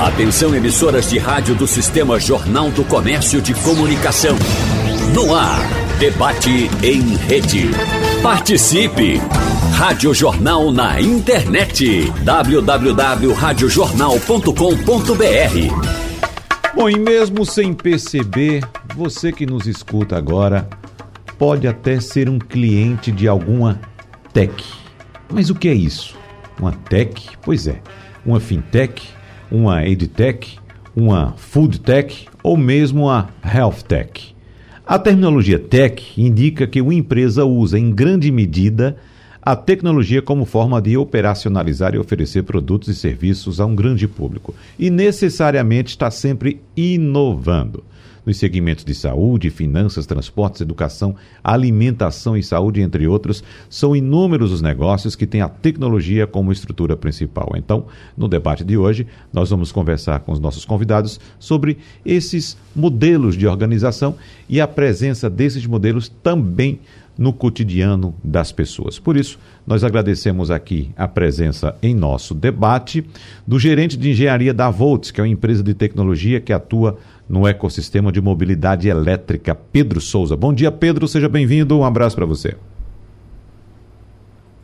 Atenção emissoras de rádio do Sistema Jornal do Comércio de Comunicação. No ar, debate em rede. Participe! Rádio Jornal na internet. www.radiojornal.com.br Bom, e mesmo sem perceber, você que nos escuta agora pode até ser um cliente de alguma tech. Mas o que é isso? Uma tech? Pois é, uma fintech uma EdTech, uma FoodTech ou mesmo uma HealthTech. A terminologia tech indica que uma empresa usa em grande medida a tecnologia como forma de operacionalizar e oferecer produtos e serviços a um grande público e necessariamente está sempre inovando nos segmentos de saúde, finanças, transportes, educação, alimentação e saúde, entre outros, são inúmeros os negócios que têm a tecnologia como estrutura principal. Então, no debate de hoje, nós vamos conversar com os nossos convidados sobre esses modelos de organização e a presença desses modelos também no cotidiano das pessoas. Por isso, nós agradecemos aqui a presença em nosso debate do gerente de engenharia da Volts, que é uma empresa de tecnologia que atua no ecossistema de mobilidade elétrica, Pedro Souza. Bom dia, Pedro, seja bem-vindo. Um abraço para você.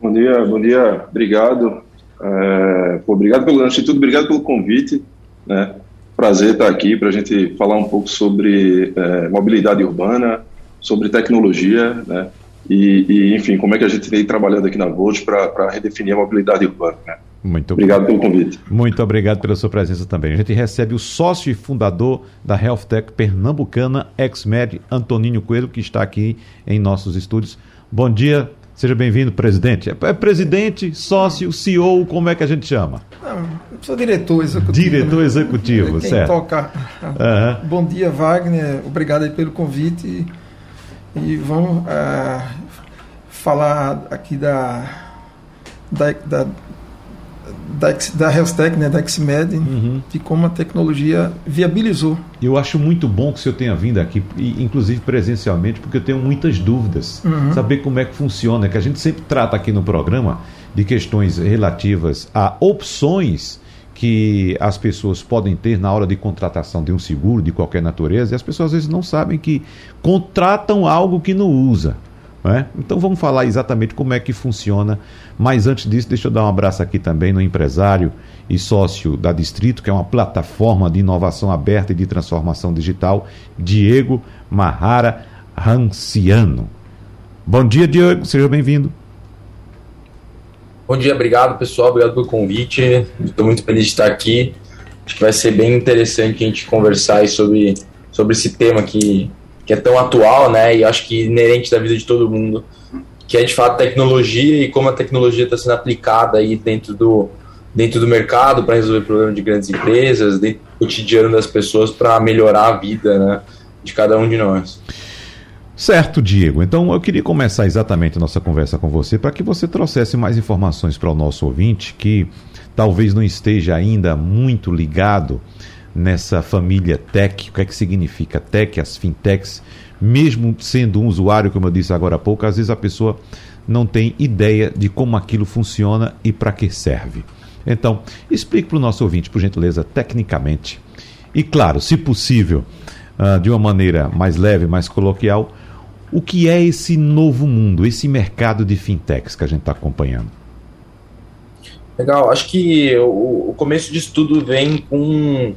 Bom dia, bom dia, obrigado. É, obrigado pelo instituto, obrigado pelo convite. Né? Prazer estar aqui para a gente falar um pouco sobre é, mobilidade urbana, sobre tecnologia, né? E, e, enfim, como é que a gente vem trabalhando aqui na Volt para redefinir a mobilidade urbana. Né? Muito obrigado pelo convite. Muito obrigado pela sua presença também. A gente recebe o sócio e fundador da Health Tech Pernambucana, ex-med, Antoninho Coelho, que está aqui em nossos estúdios. Bom dia, seja bem-vindo, presidente. É presidente, sócio, CEO, como é que a gente chama? Não, sou diretor executivo. Diretor né? executivo, Quem certo. Toca. Uhum. Bom dia, Wagner. Obrigado aí pelo convite. E vamos uh, falar aqui da, da, da da, da Healthtech, né, da XMed, uhum. de como a tecnologia viabilizou. Eu acho muito bom que o senhor tenha vindo aqui, inclusive presencialmente, porque eu tenho muitas dúvidas. Uhum. Saber como é que funciona, que a gente sempre trata aqui no programa de questões relativas a opções que as pessoas podem ter na hora de contratação de um seguro de qualquer natureza, e as pessoas às vezes não sabem que contratam algo que não usa. É? Então vamos falar exatamente como é que funciona. Mas antes disso, deixa eu dar um abraço aqui também no empresário e sócio da Distrito, que é uma plataforma de inovação aberta e de transformação digital, Diego Mahara Ranciano. Bom dia, Diego, seja bem-vindo. Bom dia, obrigado pessoal, obrigado pelo convite. Estou muito feliz de estar aqui. Acho que vai ser bem interessante a gente conversar sobre, sobre esse tema que que é tão atual, né? E acho que inerente da vida de todo mundo, que é de fato tecnologia e como a tecnologia está sendo aplicada aí dentro do dentro do mercado para resolver problemas de grandes empresas, dentro do cotidiano das pessoas para melhorar a vida, né, de cada um de nós. Certo, Diego. Então eu queria começar exatamente a nossa conversa com você para que você trouxesse mais informações para o nosso ouvinte que talvez não esteja ainda muito ligado nessa família tech. O que é que significa tech, as fintechs? Mesmo sendo um usuário, como eu disse agora há pouco, às vezes a pessoa não tem ideia de como aquilo funciona e para que serve. Então, explique para o nosso ouvinte, por gentileza, tecnicamente. E claro, se possível, uh, de uma maneira mais leve, mais coloquial, o que é esse novo mundo, esse mercado de fintechs que a gente está acompanhando? Legal, acho que o, o começo disso tudo vem com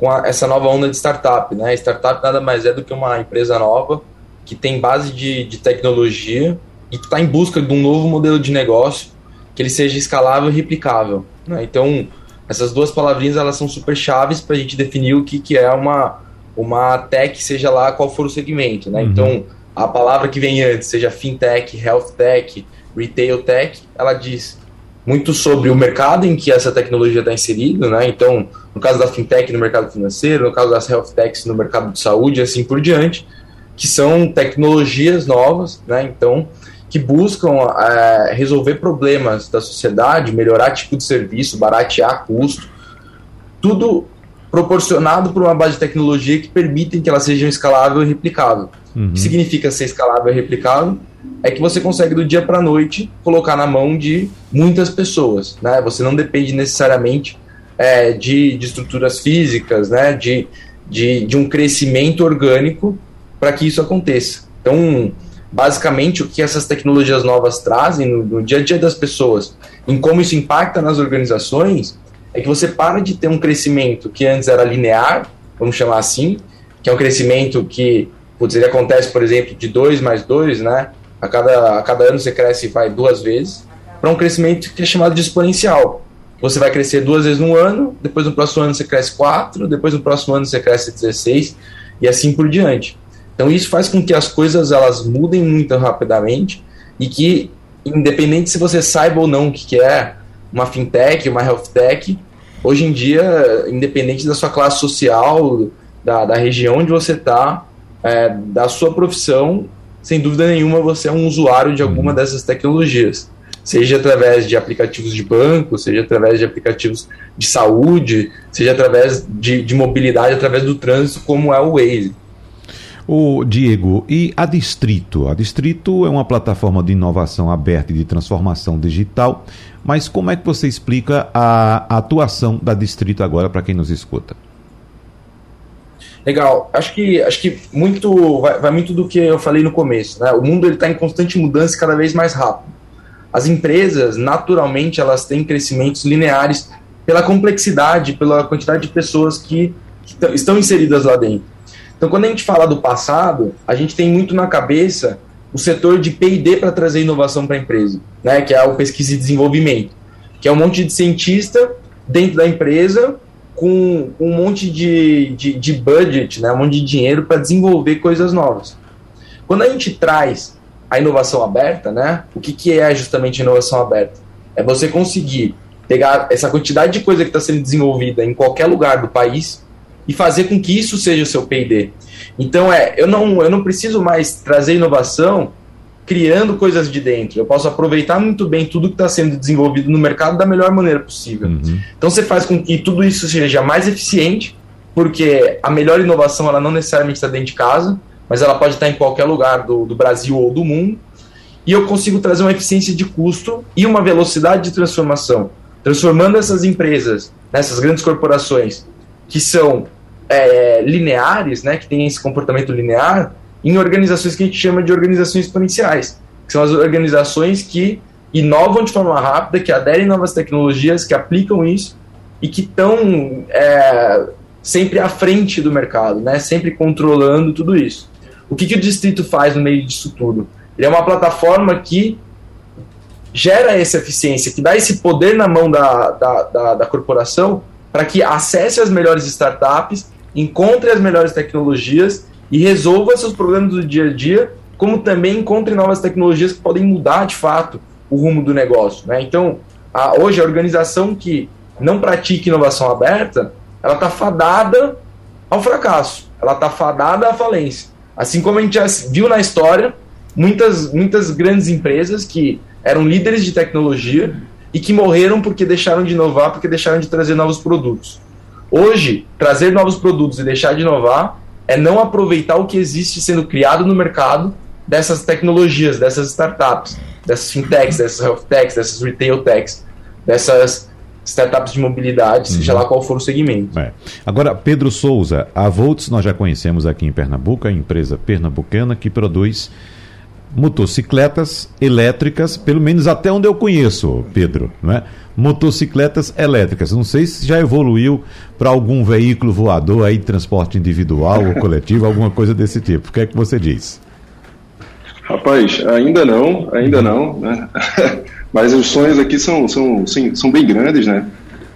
com a, essa nova onda de startup. Né? Startup nada mais é do que uma empresa nova que tem base de, de tecnologia e que está em busca de um novo modelo de negócio que ele seja escalável e replicável. Né? Então, essas duas palavrinhas elas são super chaves para a gente definir o que, que é uma, uma tech, seja lá qual for o segmento. Né? Uhum. Então, a palavra que vem antes, seja fintech, health tech, retail tech, ela diz muito sobre o mercado em que essa tecnologia está inserida, né? Então, no caso da fintech no mercado financeiro, no caso das health techs no mercado de saúde, e assim por diante, que são tecnologias novas, né? Então, que buscam é, resolver problemas da sociedade, melhorar tipo de serviço, baratear custo, tudo proporcionado por uma base de tecnologia que permitem que elas sejam escalável e replicável. Uhum. Que significa ser escalável e replicável? É que você consegue do dia para a noite colocar na mão de muitas pessoas, né? Você não depende necessariamente é, de, de estruturas físicas, né, de, de, de um crescimento orgânico para que isso aconteça. Então, basicamente, o que essas tecnologias novas trazem no, no, dia a dia das pessoas, em como isso impacta nas organizações, é que você para de ter um crescimento que antes era linear, vamos chamar assim, que é um crescimento que, putz, ele acontece, por exemplo, de 2 mais 2, né? A cada, a cada ano você cresce vai duas vezes, para um crescimento que é chamado de exponencial você vai crescer duas vezes no ano, depois no próximo ano você cresce quatro, depois no próximo ano você cresce 16 e assim por diante. Então isso faz com que as coisas elas mudem muito rapidamente e que independente se você saiba ou não o que é uma fintech, uma health tech, hoje em dia, independente da sua classe social, da, da região onde você está, é, da sua profissão, sem dúvida nenhuma você é um usuário de alguma uhum. dessas tecnologias seja através de aplicativos de banco, seja através de aplicativos de saúde, seja através de, de mobilidade, através do trânsito, como é o Waze. O Diego, e a Distrito? A Distrito é uma plataforma de inovação aberta e de transformação digital, mas como é que você explica a, a atuação da Distrito agora para quem nos escuta? Legal. Acho que acho que muito vai, vai, muito do que eu falei no começo. Né? O mundo está em constante mudança cada vez mais rápido. As empresas, naturalmente, elas têm crescimentos lineares pela complexidade, pela quantidade de pessoas que, que estão inseridas lá dentro. Então, quando a gente fala do passado, a gente tem muito na cabeça o setor de P&D para trazer inovação para a empresa, né, que é o pesquisa e desenvolvimento, que é um monte de cientista dentro da empresa com um monte de, de, de budget, né, um monte de dinheiro para desenvolver coisas novas. Quando a gente traz a inovação aberta, né? O que, que é justamente inovação aberta? É você conseguir pegar essa quantidade de coisa que está sendo desenvolvida em qualquer lugar do país e fazer com que isso seja o seu P&D. Então é, eu não, eu não preciso mais trazer inovação criando coisas de dentro. Eu posso aproveitar muito bem tudo que está sendo desenvolvido no mercado da melhor maneira possível. Uhum. Então você faz com que tudo isso seja mais eficiente, porque a melhor inovação ela não necessariamente está dentro de casa, mas ela pode estar em qualquer lugar do, do Brasil ou do mundo, e eu consigo trazer uma eficiência de custo e uma velocidade de transformação, transformando essas empresas, nessas grandes corporações, que são é, lineares, né, que têm esse comportamento linear, em organizações que a gente chama de organizações exponenciais, que são as organizações que inovam de forma rápida, que aderem novas tecnologias, que aplicam isso e que estão é, sempre à frente do mercado, né, sempre controlando tudo isso. O que, que o distrito faz no meio disso tudo? Ele é uma plataforma que gera essa eficiência, que dá esse poder na mão da, da, da, da corporação para que acesse as melhores startups, encontre as melhores tecnologias e resolva seus problemas do dia a dia, como também encontre novas tecnologias que podem mudar de fato o rumo do negócio. Né? Então, a, hoje, a organização que não pratica inovação aberta, ela está fadada ao fracasso, ela está fadada à falência. Assim como a gente já viu na história, muitas, muitas grandes empresas que eram líderes de tecnologia e que morreram porque deixaram de inovar, porque deixaram de trazer novos produtos. Hoje, trazer novos produtos e deixar de inovar é não aproveitar o que existe sendo criado no mercado dessas tecnologias, dessas startups, dessas fintechs, dessas health techs, dessas retail techs, dessas startups de mobilidade, uhum. seja lá qual for o segmento. É. Agora, Pedro Souza, a Volts nós já conhecemos aqui em Pernambuco, a empresa pernambucana que produz motocicletas elétricas, pelo menos até onde eu conheço, Pedro, não é? Motocicletas elétricas. Não sei se já evoluiu para algum veículo voador aí, transporte individual ou coletivo, alguma coisa desse tipo. O que é que você diz? Rapaz, ainda não, ainda não, né? Mas os sonhos aqui são, são, sim, são bem grandes, né?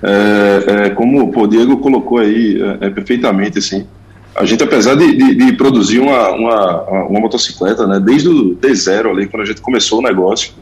É, é, como o Diego colocou aí é, é, perfeitamente, assim, a gente, apesar de, de, de produzir uma, uma, uma, motocicleta, né, desde o de zero ali, quando a gente começou o negócio,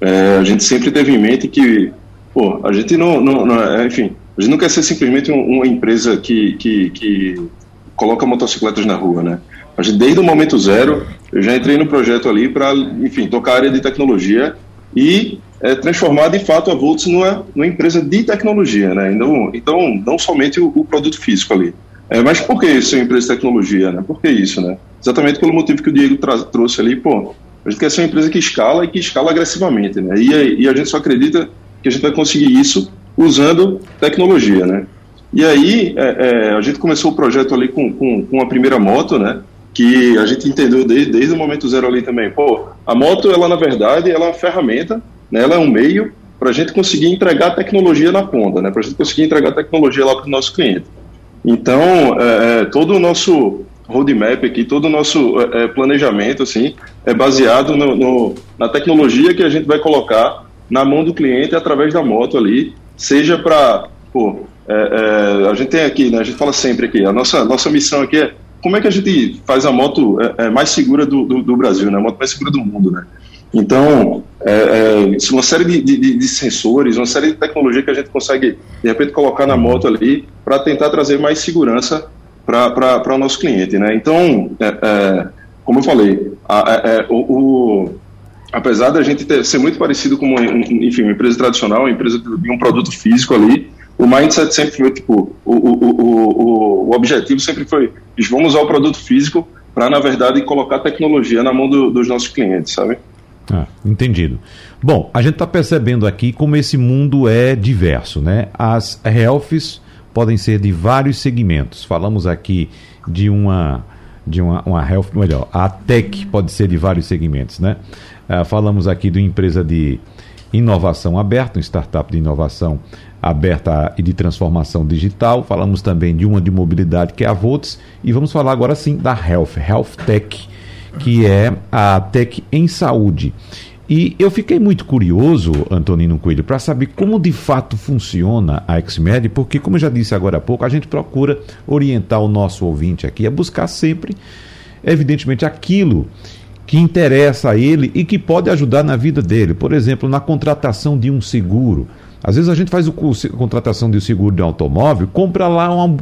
é, a gente sempre teve em mente que, pô, a gente não, não, não é, enfim, a gente não quer ser simplesmente uma empresa que, que, que coloca motocicletas na rua, né? A gente, desde o momento zero, eu já entrei no projeto ali para, enfim, tocar a área de tecnologia e é, transformar de fato a Volts numa, numa empresa de tecnologia, né? Então, então não somente o, o produto físico ali. É, mas por que isso uma empresa de tecnologia, né? Por que isso, né? Exatamente pelo motivo que o Diego trouxe ali, pô, a gente quer ser uma empresa que escala e que escala agressivamente, né? E, e a gente só acredita que a gente vai conseguir isso usando tecnologia, né? E aí é, é, a gente começou o projeto ali com, com, com, a primeira moto, né? Que a gente entendeu desde, desde o momento zero ali também. Pô, a moto, ela na verdade, ela é uma ferramenta, né? ela é um meio para a gente conseguir entregar tecnologia na ponta, né? Para a gente conseguir entregar tecnologia lá para o nosso cliente. Então, é, é, todo o nosso roadmap aqui, todo o nosso é, é, planejamento, assim, é baseado no, no, na tecnologia que a gente vai colocar na mão do cliente através da moto ali, seja para, pô, é, é, a gente tem aqui, né, a gente fala sempre aqui, a nossa, nossa missão aqui é como é que a gente faz a moto é, mais segura do, do, do, Brasil, né, a moto mais segura do mundo, né? Então, é, é, uma série de, de, de, sensores, uma série de tecnologia que a gente consegue, de repente, colocar na moto ali para tentar trazer mais segurança para o nosso cliente, né? Então, como eu falei, a, o, o apesar da gente ter, ser muito parecido com, enfim, uma empresa tradicional, uma empresa de um produto físico ali, o mindset sempre foi, tipo, o, o, o, o objetivo sempre foi, vamos usar o produto físico para, na verdade, colocar tecnologia na mão do, dos nossos clientes, sabe? Ah, entendido. Bom, a gente está percebendo aqui como esse mundo é diverso, né? As healths podem ser de vários segmentos. Falamos aqui de uma de uma, uma health, melhor, a tech pode ser de vários segmentos, né? Uh, falamos aqui de uma empresa de inovação aberta, um startup de inovação aberta e de transformação digital. Falamos também de uma de mobilidade, que é a Volts, e vamos falar agora sim da Health, Health Tech, que é a tech em saúde. E eu fiquei muito curioso, Antonino Coelho, para saber como de fato funciona a XMED, porque, como eu já disse agora há pouco, a gente procura orientar o nosso ouvinte aqui a buscar sempre, evidentemente, aquilo que interessa a ele e que pode ajudar na vida dele. Por exemplo, na contratação de um seguro. Às vezes a gente faz o, a contratação de seguro de automóvel, compra lá uma,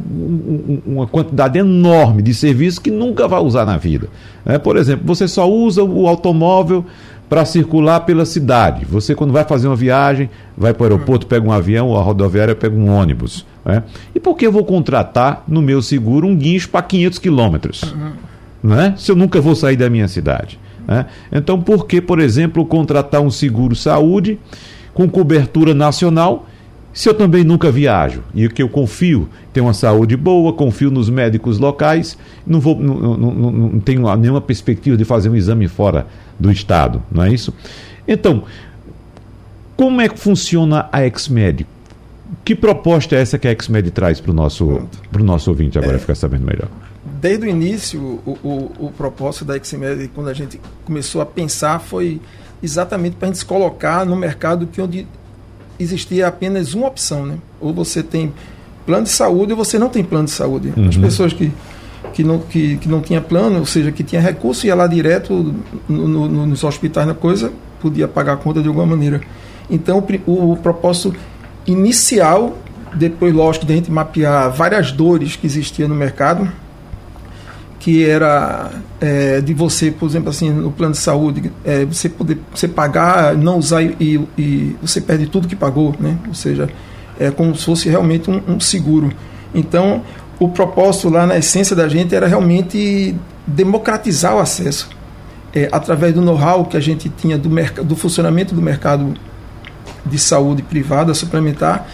uma quantidade enorme de serviços que nunca vai usar na vida. É, por exemplo, você só usa o automóvel para circular pela cidade. Você, quando vai fazer uma viagem, vai para o aeroporto, pega um avião, ou a rodoviária pega um ônibus. Né? E por que eu vou contratar no meu seguro um guincho para 500 quilômetros? Né? se eu nunca vou sair da minha cidade. Né? Então, por que, por exemplo, contratar um seguro saúde com cobertura nacional se eu também nunca viajo e que eu confio, tenho uma saúde boa, confio nos médicos locais, não, vou, não, não, não, tenho nenhuma perspectiva de fazer um exame fora do estado, não é isso? Então, como é que funciona a XMED? Que proposta é essa que a XMED traz para o nosso, nosso ouvinte agora é, ficar sabendo melhor? desde o início, o, o, o propósito da XMED, quando a gente começou a pensar, foi exatamente para a gente se colocar no mercado que onde existia apenas uma opção, né? Ou você tem plano de saúde ou você não tem plano de saúde. Uhum. As pessoas que, que, não, que, que não tinha plano, ou seja, que tinha recurso, ia lá direto no, no, nos hospitais na coisa, podia pagar a conta de alguma maneira. Então, o, o propósito inicial, depois, lógico, de a gente mapear várias dores que existiam no mercado, que era é, de você, por exemplo, assim, no plano de saúde, é, você poder você pagar, não usar e, e, você perde tudo que pagou, né? Ou seja, é como se fosse realmente um, um seguro. Então, o propósito lá na essência da gente era realmente democratizar o acesso é, através do know-how que a gente tinha do, do funcionamento do mercado de saúde privada suplementar.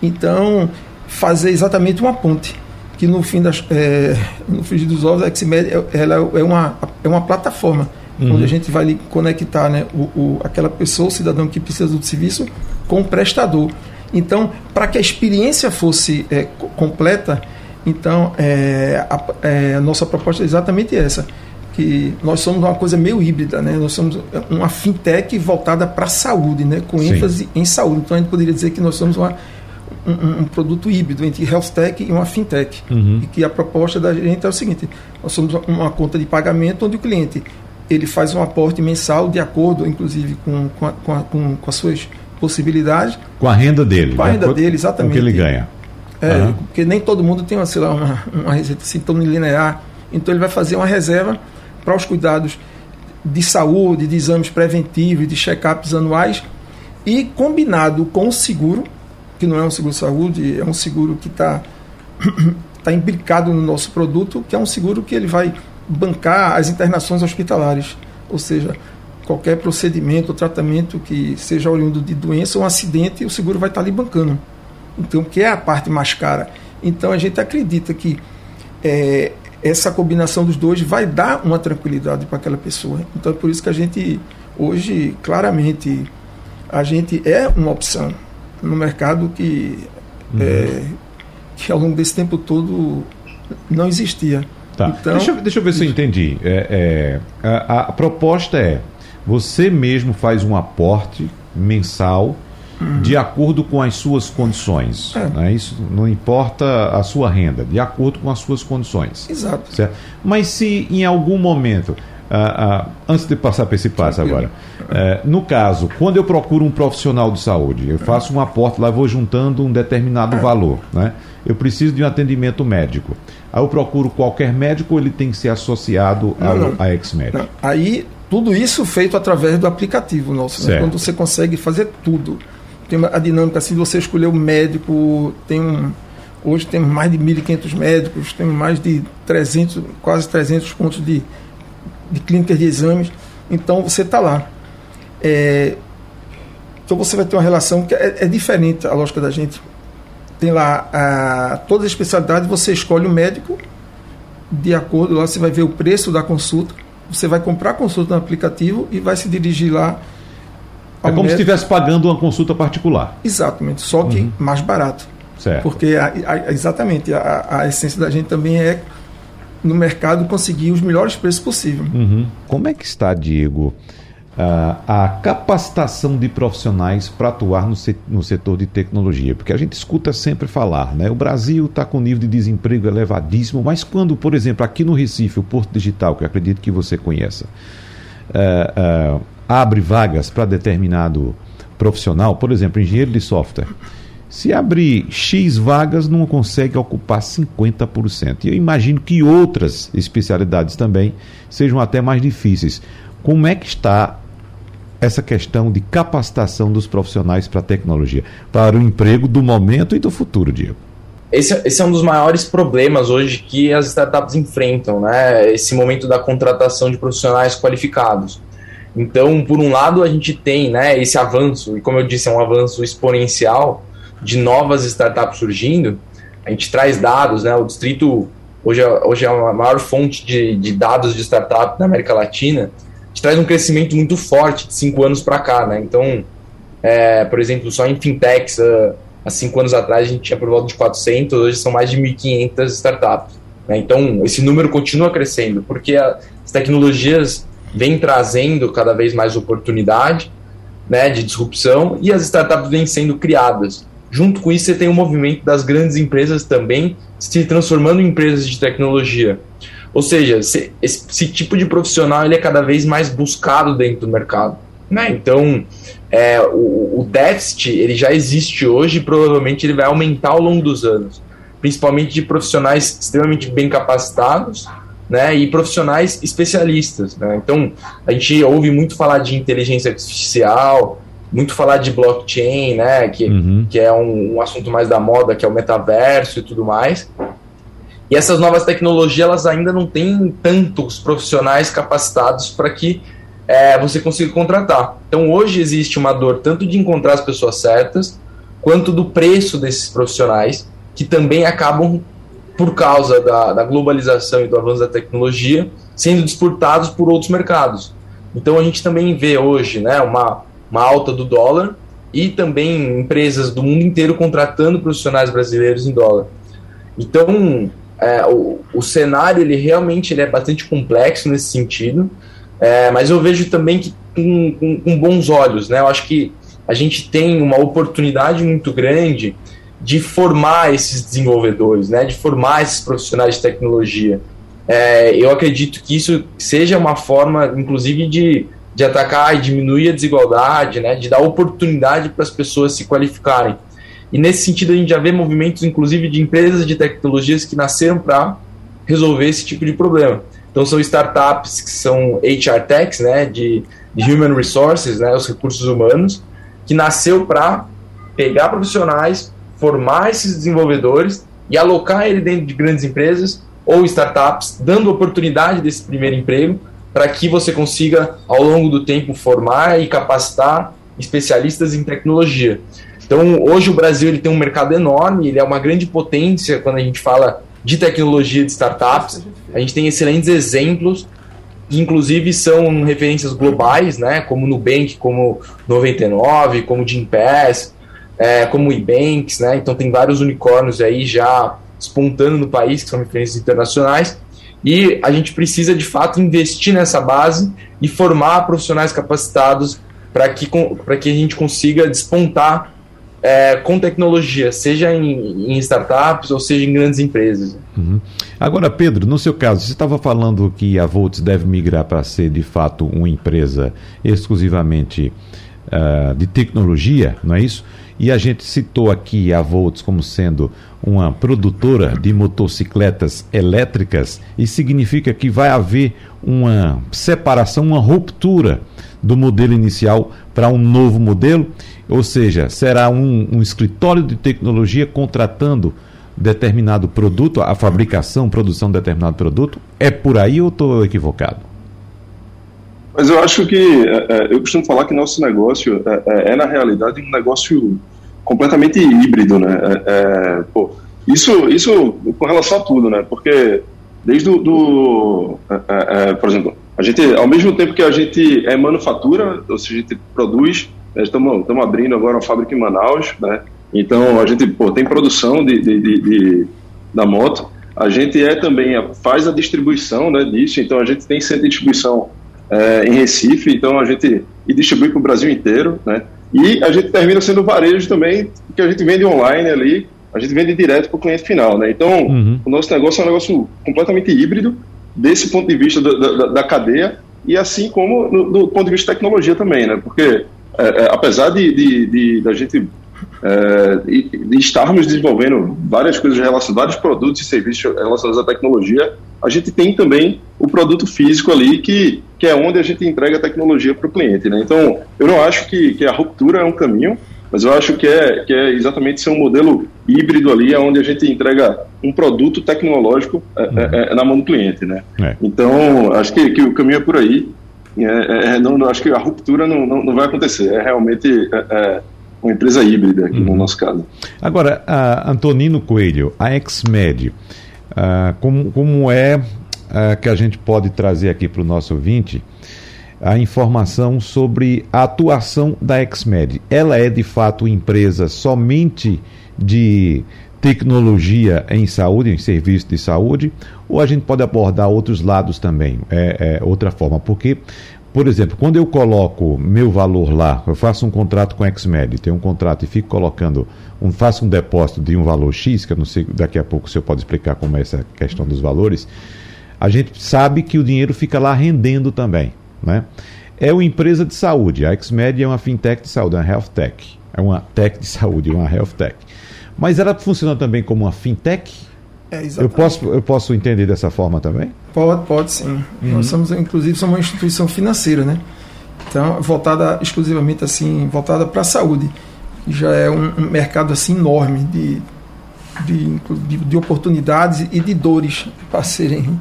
Então, fazer exatamente uma ponte que no fim das, é, no frigir dos ovos a Xmed é, ela é uma é uma plataforma uhum. onde a gente vai conectar né, o, o, aquela pessoa, o cidadão que precisa do serviço, com o prestador. Então, para que a experiência fosse é, completa, então é, a, é, a, nossa proposta é exatamente essa, que nós somos uma coisa meio híbrida, né? Nós somos uma fintech voltada para a saúde, né? Com Sim. ênfase em saúde. Então a gente poderia dizer que nós somos uma um, um, produto híbrido entre health tech e uma fintech. Uhum. E que a proposta da gente é o seguinte: nós somos uma conta de pagamento onde o cliente ele faz um aporte mensal de acordo, inclusive, com, com, a, com, a, com, com as suas possibilidades. Com a renda dele. Com a renda dele, exatamente. Com o que ele ganha. É, uhum. porque nem todo mundo tem, sei lá, uma, uma receita assim tão linear. Então ele vai fazer uma reserva para os cuidados de saúde, de exames preventivos, de check-ups anuais e combinado com o seguro, que não é um seguro saúde, é um seguro que está tá imbricado no nosso produto, que é um seguro que ele vai bancar as internações hospitalares, ou seja, qualquer procedimento ou tratamento que seja oriundo de doença ou um acidente, o seguro vai estar tá ali bancando. então que é a parte mais cara. Então a gente acredita que é, essa combinação dos dois vai dar uma tranquilidade para aquela pessoa. Então é por isso que a gente hoje claramente a gente é uma opção no mercado que uhum. é, que ao longo desse tempo todo não existia. Tá. Então, deixa, deixa eu ver se eu entendi. É, é, a, a, proposta é você mesmo faz um aporte mensal uhum. de acordo com as suas condições. É. Né? Isso não importa a sua renda, de acordo com as suas condições. Exato. Certo? Mas se em algum momento ah, ah, antes de passar para esse passo agora, é, no caso, quando eu procuro um profissional de saúde, eu faço um aporte lá, vou juntando um determinado valor, né? Eu preciso de um atendimento médico. Aí eu procuro qualquer médico ou ele tem que ser associado ao, não, a ex-médico? Aí, tudo isso feito através do aplicativo nosso, né? quando você consegue fazer tudo. Tem a dinâmica assim de você escolher o médico, tem um, hoje temos mais de 1.500 médicos, temos mais de 300, quase 300 pontos de de clínicas de exames. Então você está lá. É, então você vai ter uma relação que é, é, diferente a lógica da gente. Tem lá a, todas as especialidades, você escolhe o médico, de acordo, lá você vai ver o preço da consulta, você vai comprar a consulta no aplicativo e vai se dirigir lá. É como médico. se estivesse pagando uma consulta particular. Exatamente, só que uhum. mais barato. Certo. Porque a, a, exatamente a, a essência da gente também é no mercado conseguir os melhores preços possíveis. Uhum. Como é que está, Diego, a capacitação de profissionais para atuar no, no setor de tecnologia? Porque a gente escuta sempre falar, né? O Brasil está com nível de desemprego elevadíssimo, mas quando, por exemplo, aqui no Recife, o Porto Digital, que eu acredito que você conheça, uh, uh, abre vagas para determinado profissional, por exemplo, engenheiro de software se abrir X vagas, não consegue ocupar 50%. E eu imagino que outras especialidades também sejam até mais difíceis. Como é que está essa questão de capacitação dos profissionais para a tecnologia, para o emprego do momento e do futuro, Diego? Esse, esse, é um dos maiores problemas hoje que as startups enfrentam, né? Esse momento da contratação de profissionais qualificados. Então, por um lado, a gente tem né, esse avanço, e como eu disse, é um avanço exponencial de novas startups surgindo, a gente traz dados, né? O distrito hoje é, hoje é a maior fonte de, de dados de startup na América Latina. A gente traz um crescimento muito forte de cinco anos para cá, né? Então, é, por exemplo, só em fintechs, uh, há cinco anos atrás a gente tinha por volta de 400, hoje são mais de 1.500 startups. Né? Então, esse número continua crescendo, porque as tecnologias vêm trazendo cada vez mais oportunidade né, de disrupção e as startups vêm sendo criadas. Junto com isso, você tem o movimento das grandes empresas também se transformando em empresas de tecnologia. Ou seja, esse, esse tipo de profissional ele é cada vez mais buscado dentro do mercado. Né? Então, é, o, o déficit ele já existe hoje e provavelmente ele vai aumentar ao longo dos anos, principalmente de profissionais extremamente bem capacitados né, e profissionais especialistas. Né? Então, a gente ouve muito falar de inteligência artificial, muito falar de blockchain, né? Que, uhum. que é um, um, assunto mais da moda, que é o metaverso e tudo mais. E essas novas tecnologias, elas ainda não têm tantos profissionais capacitados para que é, você consiga contratar. Então, hoje existe uma dor tanto de encontrar as pessoas certas, quanto do preço desses profissionais, que também acabam, por causa da, da globalização e do avanço da tecnologia, sendo disputados por outros mercados. Então, a gente também vê hoje né, uma uma alta do dólar e também empresas do mundo inteiro contratando profissionais brasileiros em dólar. Então, é, o, o, cenário ele realmente ele é bastante complexo nesse sentido, é, mas eu vejo também que com, com, com, bons olhos, né? Eu acho que a gente tem uma oportunidade muito grande de formar esses desenvolvedores, né? De formar esses profissionais de tecnologia. É, eu acredito que isso seja uma forma, inclusive, de de atacar e diminuir a desigualdade, né, de dar oportunidade para as pessoas se qualificarem. E nesse sentido a gente já vê movimentos, inclusive, de empresas de tecnologias que nasceram para resolver esse tipo de problema. Então são startups que são HR techs, né, de, de human resources, né, os recursos humanos, que nasceu para pegar profissionais, formar esses desenvolvedores e alocar ele dentro de grandes empresas ou startups, dando oportunidade desse primeiro emprego para que você consiga, ao longo do tempo, formar e capacitar especialistas em tecnologia. Então, hoje o Brasil ele tem um mercado enorme, ele é uma grande potência quando a gente fala de tecnologia de startups. A gente tem excelentes exemplos, que inclusive são referências globais, né, como Nubank, como 99, como Gympass, é, como Ebanks, né? Então tem vários unicórnios aí já espontando no país, que são referências internacionais. E a gente precisa de fato investir nessa base e formar profissionais capacitados para que, que a gente consiga despontar é, com tecnologia, seja em, em, startups ou seja em grandes empresas. Uhum. Agora, Pedro, no seu caso, você estava falando que a Volts deve migrar para ser de fato uma empresa exclusivamente uh, de tecnologia, não é isso? E a gente citou aqui a Volts como sendo uma produtora de motocicletas elétricas, e significa que vai haver uma separação, uma ruptura do modelo inicial para um novo modelo, ou seja, será um, um escritório de tecnologia contratando determinado produto, a fabricação, produção de determinado produto. É por aí ou estou equivocado? Mas eu acho que, é, é, eu costumo falar que nosso negócio é, é, é na realidade um negócio completamente híbrido, né? É, pô, isso, isso com relação a tudo, né? Porque desde o, do, por exemplo, a gente, ao mesmo tempo que a gente é manufatura, ou seja, a gente produz, né, estamos abrindo agora uma fábrica em Manaus, né? Então a gente pô, tem produção de, de, de, de, da moto, a gente é também faz a distribuição né, disso, então a gente tem centro de distribuição é, em Recife, então a gente e distribui para o Brasil inteiro, né? E a gente termina sendo varejo também, que a gente vende online ali, a gente vende direto para o cliente final, né? Então uhum. o nosso negócio é um negócio completamente híbrido, desse ponto de vista da, da, da cadeia e assim como no, do ponto de vista de tecnologia também, né? Porque é, é, apesar de, de, de, da gente é, de, estarmos desenvolvendo várias coisas relacionadas, vários produtos e serviços relacionados à tecnologia, a gente tem também o produto físico ali que, que é onde a gente entrega a tecnologia para o cliente, né? Então, eu não acho que, que a ruptura é um caminho, mas eu acho que é, que é exatamente ser um modelo híbrido ali, onde a gente entrega um produto tecnológico é, uhum. é, é, na mão do cliente, né? É. Então, acho que, que o caminho é por aí. É, é, não, não, acho que a ruptura não, não, não vai acontecer. É realmente uma empresa híbrida aqui uhum. no nosso caso. Agora, Antonino Coelho, a XMed, como, como é que a gente pode trazer aqui para o nosso ouvinte a informação sobre a atuação da XMED. Ela é de fato empresa somente de tecnologia em saúde, em serviço de saúde, ou a gente pode abordar outros lados também, é, é, outra forma, porque, por exemplo, quando eu coloco meu valor lá, eu faço um contrato com a XMED, tenho um contrato e fico colocando, um, faço um depósito de um valor X, que eu não sei, daqui a pouco o senhor pode explicar como é essa questão dos valores, a gente sabe que o dinheiro fica lá rendendo também. Né? É uma empresa de saúde. A XMed é uma fintech de saúde, uma health tech. É uma tech de saúde, uma health tech. Mas ela funciona também como uma fintech? É, eu, posso, eu posso entender dessa forma também? Pode, pode sim. Uhum. Nós somos, inclusive, somos uma instituição financeira, né? Então, voltada exclusivamente assim, voltada para a saúde. Já é um, um, mercado assim enorme de, de, de, de oportunidades e de dores para serem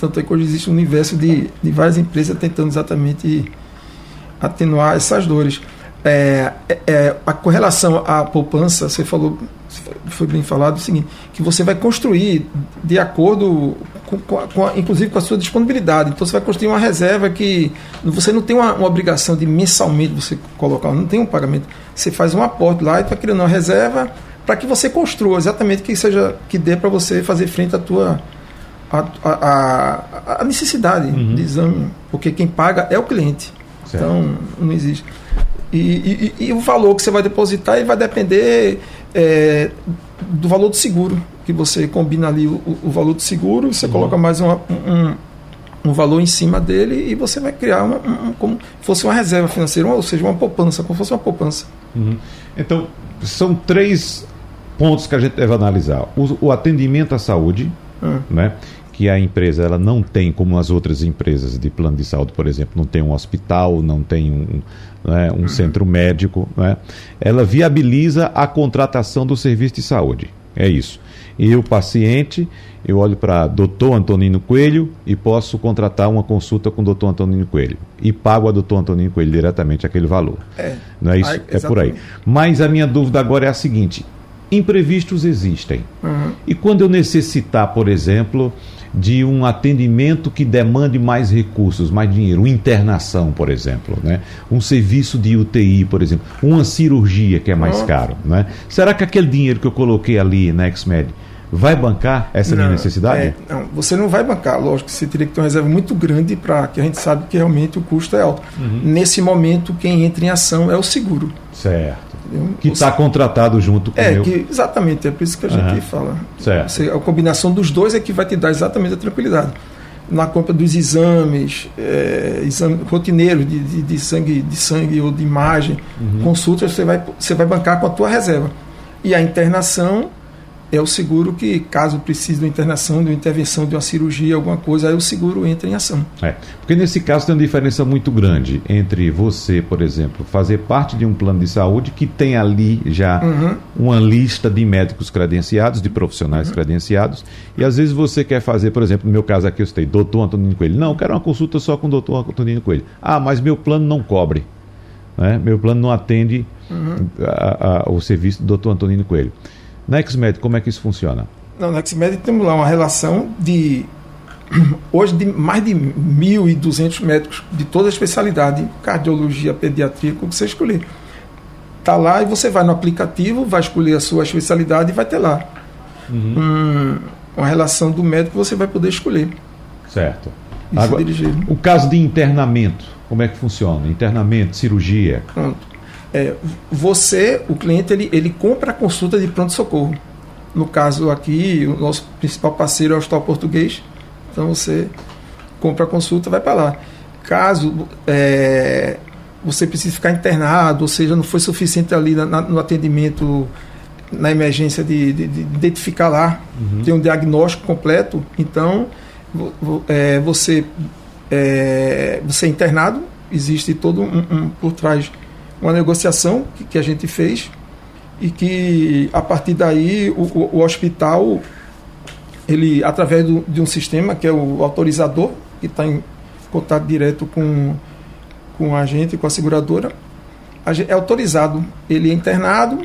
tanto é que hoje existe um universo de, de várias empresas tentando exatamente atenuar essas dores. É, é, é a correlação à poupança, você falou, foi bem falado o seguinte, que você vai construir de acordo com, com, com a, inclusive com a sua disponibilidade. Então você vai construir uma reserva que você não tem uma, uma, obrigação de mensalmente você colocar, não tem um pagamento. Você faz um aporte lá e está criando uma reserva para que você construa exatamente que seja que dê para você fazer frente à tua a necessidade uhum. de exame, porque quem paga é o cliente. Certo. Então, não existe. E, e, e, o valor que você vai depositar vai depender é, do valor do seguro, que você combina ali o, o valor do seguro, você uhum. coloca mais uma, um, um valor em cima dele e você vai criar uma, um, como fosse uma reserva financeira, ou seja, uma poupança, como fosse uma poupança. Uhum. Então, são três pontos que a gente deve analisar: o, o atendimento à saúde, uhum. né? Que a empresa ela não tem, como as outras empresas de plano de saúde, por exemplo, não tem um hospital, não tem um, né, um uhum. centro médico, né, ela viabiliza a contratação do serviço de saúde. É isso. Eu, paciente, eu olho para doutor Antonino Coelho e posso contratar uma consulta com o doutor Antonino Coelho. E pago a doutor Antonino Coelho diretamente aquele valor. É, Não é isso? Aí, é por aí. Mas a minha dúvida agora é a seguinte: imprevistos existem. Uhum. E quando eu necessitar, por exemplo, de um atendimento que demande mais recursos, mais dinheiro, uma internação, por exemplo, né? um serviço de UTI, por exemplo, uma cirurgia que é mais caro. Né? Será que aquele dinheiro que eu coloquei ali na XMED vai bancar essa não, minha necessidade? É, não, você não vai bancar, lógico que você teria que ter uma reserva muito grande para que a gente sabe que realmente o custo é alto. Uhum. Nesse momento, quem entra em ação é o seguro. Certo. Que está contratado junto com é, que, exatamente, é por isso que a gente uhum. fala. Certo. Você, a combinação dos dois é que vai te dar exatamente a tranquilidade. Na compra dos exames, é, exame rotineiros de, de, de, sangue, de sangue ou de imagem, uhum. consultas, você vai, você vai bancar com a tua reserva. E a internação é o seguro que, caso precise de uma internação, de uma intervenção, de uma cirurgia, alguma coisa, aí o seguro entra em ação. É, porque nesse caso tem uma diferença muito grande entre você, por exemplo, fazer parte de um plano de saúde que tem ali já uhum. uma lista de médicos credenciados, de profissionais uhum. credenciados, e às vezes você quer fazer, por exemplo, no meu caso aqui eu citei, doutor Antonino Coelho. Não, quero uma consulta só com o doutor Antonino Coelho. Ah, mas meu plano não cobre. Né? Meu plano não atende uhum. a, a, o serviço do doutor Antonino Coelho. Na XMED, como é que isso funciona? Não, na XMED temos lá uma relação de hoje de mais de 1.200 médicos de toda a especialidade, cardiologia, pediatria, como você escolher. Está lá e você vai no aplicativo, vai escolher a sua especialidade e vai ter lá uhum. um, uma relação do médico que você vai poder escolher. Certo. Agora, o caso de internamento, como é que funciona? Internamento, cirurgia? Pronto é, você, o cliente, ele, ele compra a consulta de pronto-socorro. No caso aqui, o nosso principal parceiro é o Hospital Português. Então você compra a consulta vai para lá. Caso é, você precise ficar internado, ou seja, não foi suficiente ali na, no atendimento, na emergência de, de, de identificar lá, uhum. ter um diagnóstico completo, então é, você, é, você é internado, existe todo um, um por trás uma negociação que, que, a gente fez e que a partir daí o, o, o hospital ele através do, de um sistema que é o autorizador que está em contato direto com com a gente com a seguradora é autorizado. Ele é internado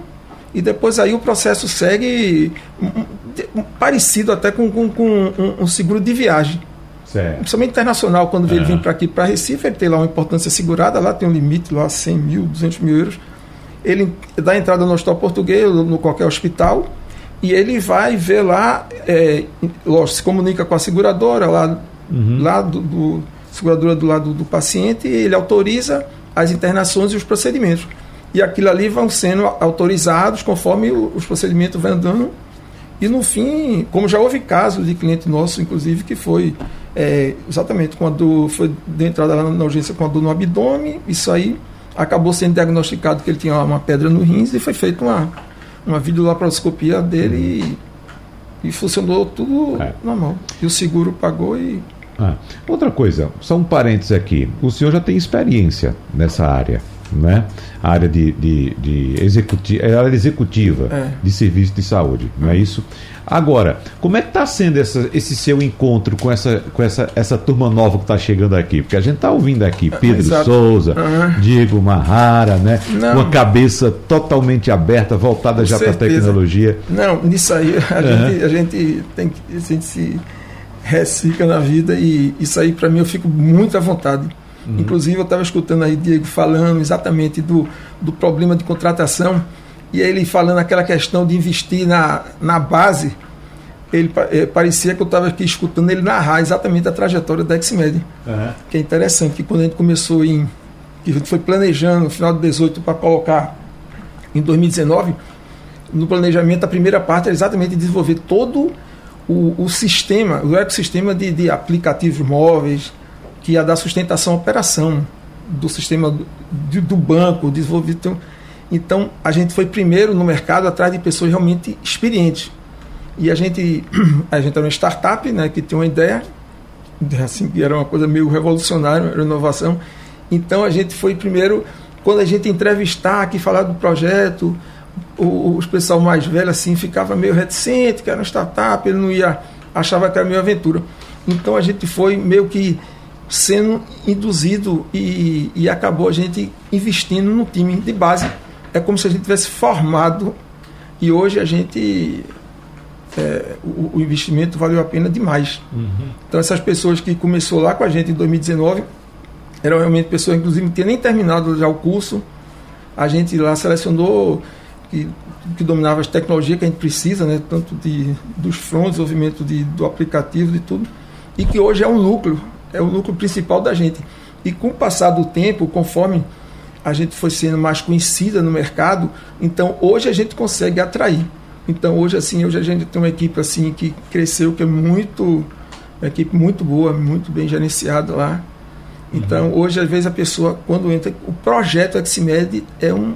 e depois aí o processo segue parecido até com, com, com um, um seguro de viagem Certo. Principalmente internacional, quando ele vem para aqui, para Recife, ele tem lá uma importância segurada, lá tem um limite, lá 100 mil, 200 mil euros. Ele dá entrada no hospital português, no qualquer hospital, e ele vai ver lá, é, se comunica com a seguradora, lá, uhum. lá do, do, seguradora do lado do paciente, e ele autoriza as internações e os procedimentos. E aquilo ali vão sendo autorizados conforme os procedimentos vão andando. E no fim, como já houve casos de cliente nosso, inclusive, que foi é, exatamente, quando foi de entrada na urgência com a dor no abdômen, isso aí acabou sendo diagnosticado que ele tinha uma pedra no rins e foi feita uma, uma videolaparoscopia dele e, e funcionou tudo é. normal. E o seguro pagou e. Ah, outra coisa, só um parênteses aqui. O senhor já tem experiência nessa área né? a área de, de, de executiva, é área executiva é. de serviço de saúde, não é isso? Agora, como é que está sendo essa, esse seu encontro com essa, com essa, essa turma nova que está chegando aqui? Porque a gente está ouvindo aqui é, Pedro Exato. Souza, uhum. Diego Marrara, né? Não. Uma cabeça totalmente aberta, voltada com já para a tecnologia. Não, nisso aí a, uhum. gente, a gente tem que a gente se recicla na vida e isso aí para mim eu fico muito à vontade Uhum. Inclusive, eu estava escutando aí Diego falando exatamente do, do problema de contratação e ele falando aquela questão de investir na, na base. Ele é, parecia que eu estava aqui escutando ele narrar exatamente a trajetória da XMED. Uhum. Que é interessante, que quando a gente começou em. que a gente foi planejando no final de 18 para colocar em 2019, no planejamento, a primeira parte era exatamente desenvolver todo o, o sistema, o ecossistema de, de aplicativos móveis, que ia dar sustentação à operação do sistema do, do banco, desenvolvido. Então, a gente foi primeiro no mercado atrás de pessoas realmente experientes. E a gente, a gente era uma startup né, que tinha uma ideia, assim, que era uma coisa meio revolucionária, uma inovação. Então, a gente foi primeiro, quando a gente entrevistar aqui, falar do projeto, o, os pessoal mais velho assim ficava meio reticente, que era uma startup, ele não ia, achava que era meio aventura. Então a gente foi meio que sendo induzido e, e acabou a gente investindo no time de base. É como se a gente tivesse formado e hoje a gente é, o, o, investimento valeu a pena demais. Uhum. Então essas pessoas que começou lá com a gente em 2019 eram realmente pessoas, inclusive, que nem terminado já o curso. A gente lá selecionou que, que dominava as tecnologias que a gente precisa, né, tanto de, dos fronts, desenvolvimento de, do aplicativo, de tudo, e que hoje é um núcleo, é o núcleo principal da gente. E com o passar do tempo, conforme a gente foi sendo mais conhecida no mercado, então hoje a gente consegue atrair. Então hoje assim, hoje a gente tem uma equipe assim que cresceu, que é muito uma equipe muito boa, muito bem gerenciada lá. Então uhum. hoje às vezes a pessoa quando entra, o projeto Xmed é um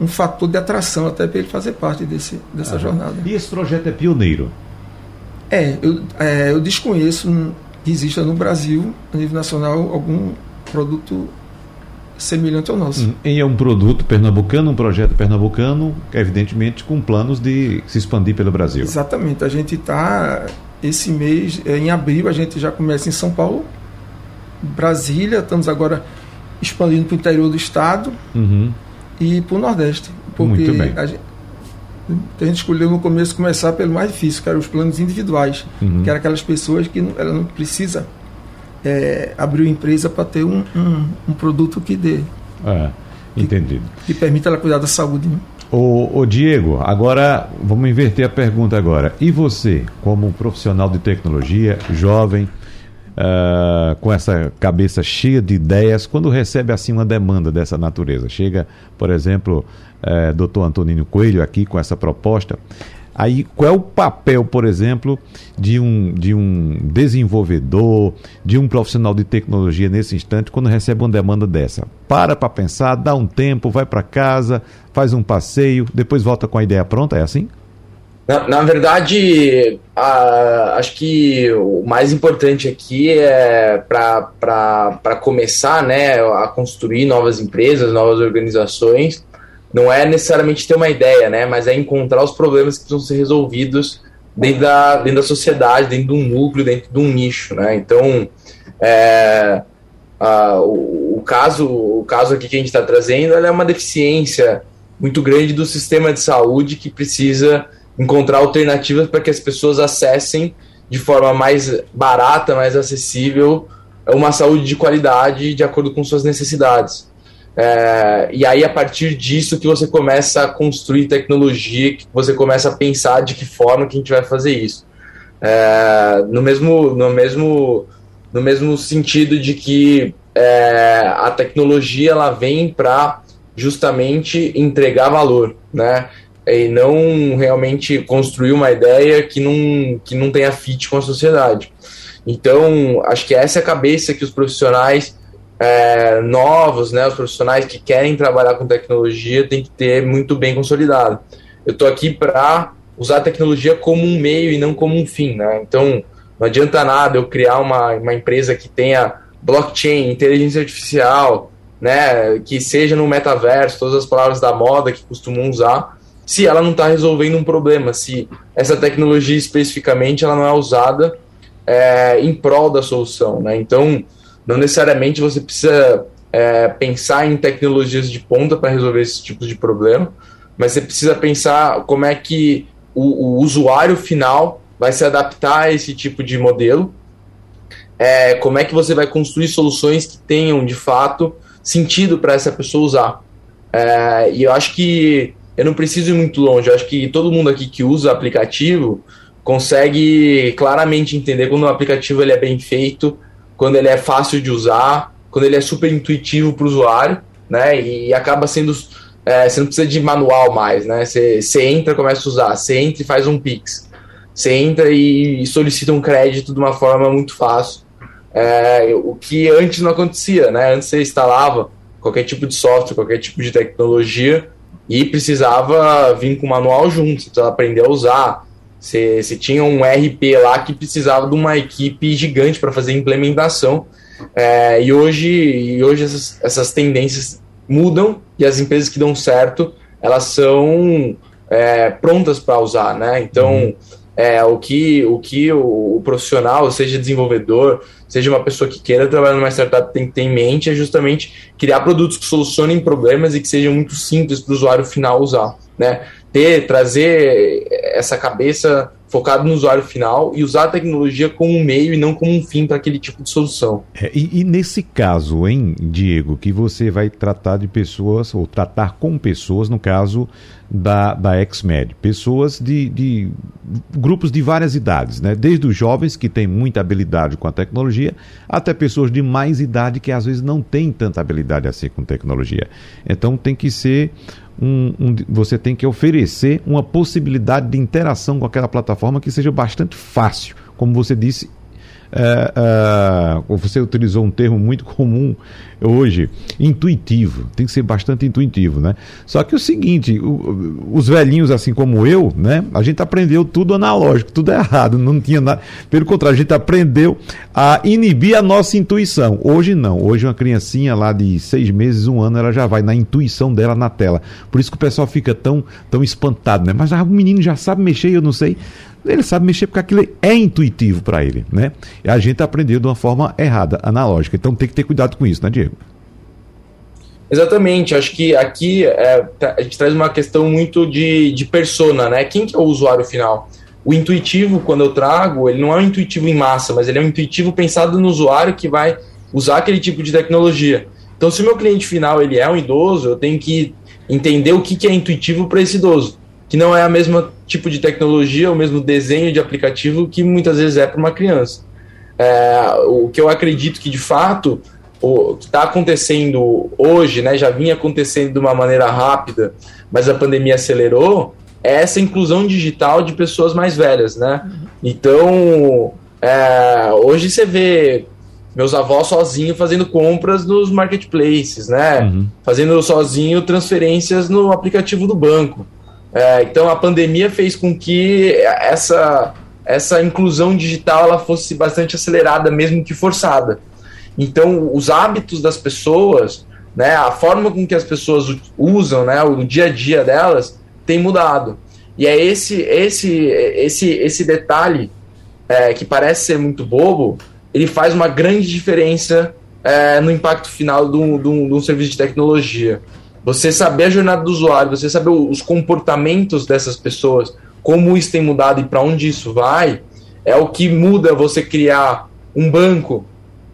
um fator de atração até para ele fazer parte desse, dessa uhum. jornada. E esse projeto é pioneiro? É, eu, é, eu desconheço que exista no Brasil, a nível nacional, algum produto semelhante ao nosso. Hum, e é um produto pernambucano, um projeto pernambucano, evidentemente com planos de se expandir pelo Brasil. Exatamente. A gente está, esse mês, é, em abril, a gente já começa em São Paulo, Brasília, estamos agora expandindo para o interior do estado uhum. e para o Nordeste. Porque Muito bem. A gente, a gente escolheu no começo começar pelo mais difícil, que eram os planos individuais, uhum. que eram aquelas pessoas que não, ela não precisa é, abriu empresa para ter um, um, um, produto que dê. É, entendido. Que, que permita ela cuidar da saúde. Né? O, o, Diego, agora vamos inverter a pergunta agora. E você, como profissional de tecnologia, jovem, uh, com essa cabeça cheia de ideias, quando recebe assim uma demanda dessa natureza, chega, por exemplo, uh, doutor Antonino Coelho aqui com essa proposta, Aí, qual é o papel, por exemplo, de um, de um desenvolvedor, de um profissional de tecnologia nesse instante, quando recebe uma demanda dessa? Para para pensar, dá um tempo, vai para casa, faz um passeio, depois volta com a ideia pronta, é assim? Na, na verdade, a, acho que o mais importante aqui é para começar né, a construir novas empresas, novas organizações, não é necessariamente ter uma ideia, né? Mas é encontrar os problemas que precisam ser resolvidos dentro da, dentro da sociedade, dentro de um núcleo, dentro de um nicho, né? Então, é, a, o, o, caso, o caso aqui que a gente está trazendo é uma deficiência muito grande do sistema de saúde que precisa encontrar alternativas para que as pessoas acessem de forma mais barata, mais acessível, uma saúde de qualidade de acordo com suas necessidades. É, e aí, a partir disso, que você começa a construir tecnologia, que você começa a pensar de que forma que a gente vai fazer isso. É, no, mesmo, no, mesmo, no mesmo sentido de que é, a tecnologia ela vem para justamente entregar valor, né? E não realmente construir uma ideia que não, que não tenha fit com a sociedade. Então, acho que essa é a cabeça que os profissionais é, novos, né, os profissionais que querem trabalhar com tecnologia tem que ter muito bem consolidado. Eu estou aqui para usar a tecnologia como um meio e não como um fim, né? Então não adianta nada eu criar uma, uma empresa que tenha blockchain, inteligência artificial, né, que seja no metaverso, todas as palavras da moda que costumam usar, se ela não está resolvendo um problema, se essa tecnologia especificamente ela não é usada é, em prol da solução, né? Então não necessariamente você precisa é, pensar em tecnologias de ponta para resolver esse tipo de problema, mas você precisa pensar como é que o, o usuário final vai se adaptar a esse tipo de modelo, é, como é que você vai construir soluções que tenham de fato sentido para essa pessoa usar. É, e eu acho que eu não preciso ir muito longe, eu acho que todo mundo aqui que usa aplicativo consegue claramente entender quando o aplicativo ele é bem feito, quando ele é fácil de usar, quando ele é super intuitivo para o usuário, né? E acaba sendo. É, você não precisa de manual mais, né? Você, você entra começa a usar, você entra e faz um Pix. Você entra e solicita um crédito de uma forma muito fácil. É, o que antes não acontecia, né? Antes você instalava qualquer tipo de software, qualquer tipo de tecnologia e precisava vir com o manual junto, você precisava aprender a usar, você, você tinha um RP lá que precisava de uma equipe gigante para fazer a implementação. É, e hoje, e hoje essas, essas tendências mudam e as empresas que dão certo elas são é, prontas para usar, né? Então, uhum. é, o que, o, que o, o, profissional, seja desenvolvedor, seja uma pessoa que queira trabalhar numa startup tem que ter em mente é justamente criar produtos que solucionem problemas e que sejam muito simples para o usuário final usar, né? Ter, trazer essa cabeça focado no usuário final e usar a tecnologia como um meio e não como um fim para aquele tipo de solução. É, e, e, nesse caso, hein, Diego, que você vai tratar de pessoas, ou tratar com pessoas, no caso da, da XMED, pessoas de, de grupos de várias idades, né? desde os jovens que têm muita habilidade com a tecnologia, até pessoas de mais idade que às vezes não têm tanta habilidade assim com tecnologia. Então tem que ser um, um, você tem que oferecer uma possibilidade de interação com aquela plataforma que seja bastante fácil. Como você disse, é, é, você utilizou um termo muito comum hoje, intuitivo. Tem que ser bastante intuitivo, né? Só que o seguinte, o, os velhinhos assim como eu, né? A gente aprendeu tudo analógico, tudo errado, não tinha nada. Pelo contrário, a gente aprendeu a inibir a nossa intuição. Hoje não. Hoje uma criancinha lá de seis meses, um ano, ela já vai na intuição dela na tela. Por isso que o pessoal fica tão, tão espantado, né? Mas ah, o menino já sabe mexer, eu não sei ele sabe mexer porque aquilo é intuitivo para ele, né? E a gente aprendeu de uma forma errada, analógica. Então tem que ter cuidado com isso, né, Diego? Exatamente, acho que aqui é, tá, a gente traz uma questão muito de, de persona, né? Quem que é o usuário final? O intuitivo, quando eu trago, ele não é um intuitivo em massa, mas ele é um intuitivo pensado no usuário que vai usar aquele tipo de tecnologia. Então, se o meu cliente final ele é um idoso, eu tenho que entender o que, que é intuitivo para esse idoso que não é a mesma tipo de tecnologia, o mesmo desenho de aplicativo que muitas vezes é para uma criança. É, o que eu acredito que de fato o que está acontecendo hoje, né, já vinha acontecendo de uma maneira rápida, mas a pandemia acelerou, é essa inclusão digital de pessoas mais velhas, né? Uhum. Então, é, hoje você vê meus avós sozinhos fazendo compras nos marketplaces, né? Uhum. Fazendo sozinho transferências no aplicativo do banco. É, então a pandemia fez com que essa, essa inclusão digital ela fosse bastante acelerada, mesmo que forçada. Então os hábitos das pessoas, né, a forma com que as pessoas usam, né, o dia a dia delas tem mudado. E é esse esse esse esse detalhe é, que parece ser muito bobo, ele faz uma grande diferença é, no impacto final de um, serviço de tecnologia. Você saber a jornada do usuário, você saber os comportamentos dessas pessoas, como isso tem mudado e para onde isso vai, é o que muda você criar um banco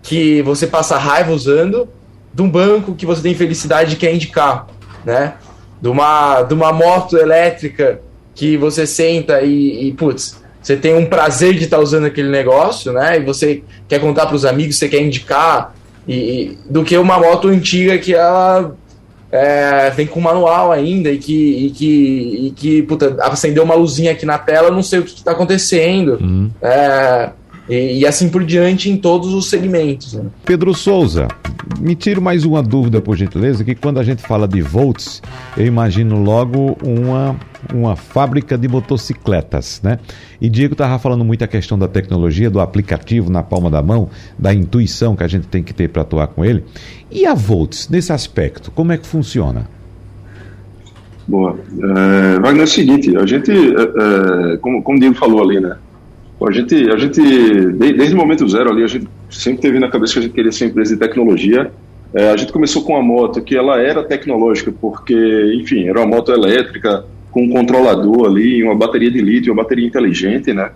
que você passa raiva usando, de um banco que você tem felicidade e quer indicar, né? De uma, de uma moto elétrica que você senta e, e putz, você tem um prazer de estar tá usando aquele negócio, né? E você quer contar para os amigos, você quer indicar, e, do que uma moto antiga que ela é, vem com manual ainda e que, e que, e que puta, acendeu uma luzinha aqui na tela, não sei o que está acontecendo. Uhum. É, e, e, assim por diante em todos os segmentos. Né? Pedro Souza, me tiro mais uma dúvida, por gentileza, que quando a gente fala de volts, eu imagino logo uma, uma fábrica de motocicletas, né? E Diego estava falando muito a questão da tecnologia, do aplicativo na palma da mão, da intuição que a gente tem que ter para atuar com ele. E a Volts, nesse aspecto, como é que funciona? Boa. É, Wagner, é o seguinte, a gente, é, é, como, como o Diego falou ali, né? A gente, a gente desde o momento zero ali, a gente sempre teve na cabeça que a gente queria ser empresa de tecnologia. É, a gente começou com uma moto que ela era tecnológica, porque, enfim, era uma moto elétrica com um controlador ali, uma bateria de lítio, uma bateria inteligente, né?